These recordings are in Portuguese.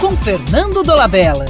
com Fernando Dolabella.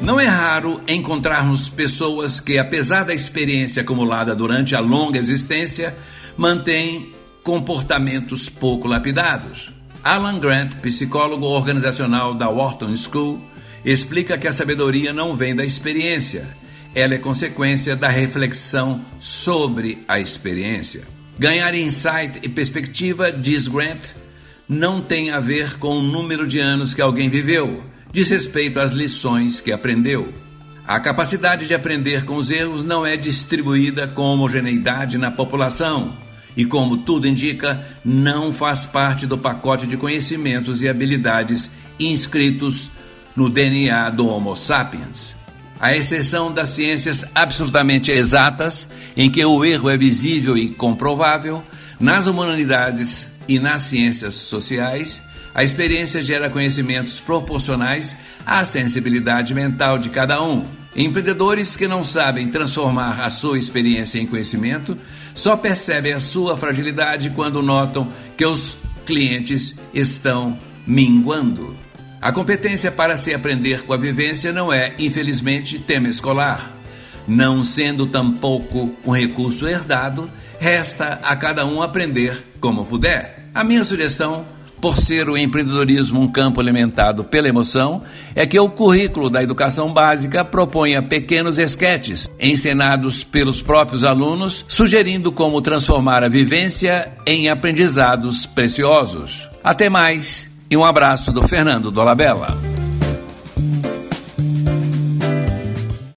Não é raro encontrarmos pessoas que, apesar da experiência acumulada durante a longa existência, mantêm comportamentos pouco lapidados. Alan Grant, psicólogo organizacional da Wharton School, explica que a sabedoria não vem da experiência, ela é consequência da reflexão sobre a experiência. Ganhar insight e perspectiva, diz Grant, não tem a ver com o número de anos que alguém viveu, diz respeito às lições que aprendeu. A capacidade de aprender com os erros não é distribuída com homogeneidade na população e, como tudo indica, não faz parte do pacote de conhecimentos e habilidades inscritos no DNA do Homo sapiens. À exceção das ciências absolutamente exatas, em que o erro é visível e comprovável, nas humanidades e nas ciências sociais, a experiência gera conhecimentos proporcionais à sensibilidade mental de cada um. Empreendedores que não sabem transformar a sua experiência em conhecimento só percebem a sua fragilidade quando notam que os clientes estão minguando. A competência para se aprender com a vivência não é, infelizmente, tema escolar. Não sendo tampouco um recurso herdado, resta a cada um aprender como puder. A minha sugestão por ser o empreendedorismo um campo alimentado pela emoção, é que o currículo da educação básica proponha pequenos esquetes ensinados pelos próprios alunos, sugerindo como transformar a vivência em aprendizados preciosos. Até mais e um abraço do Fernando Dolabella.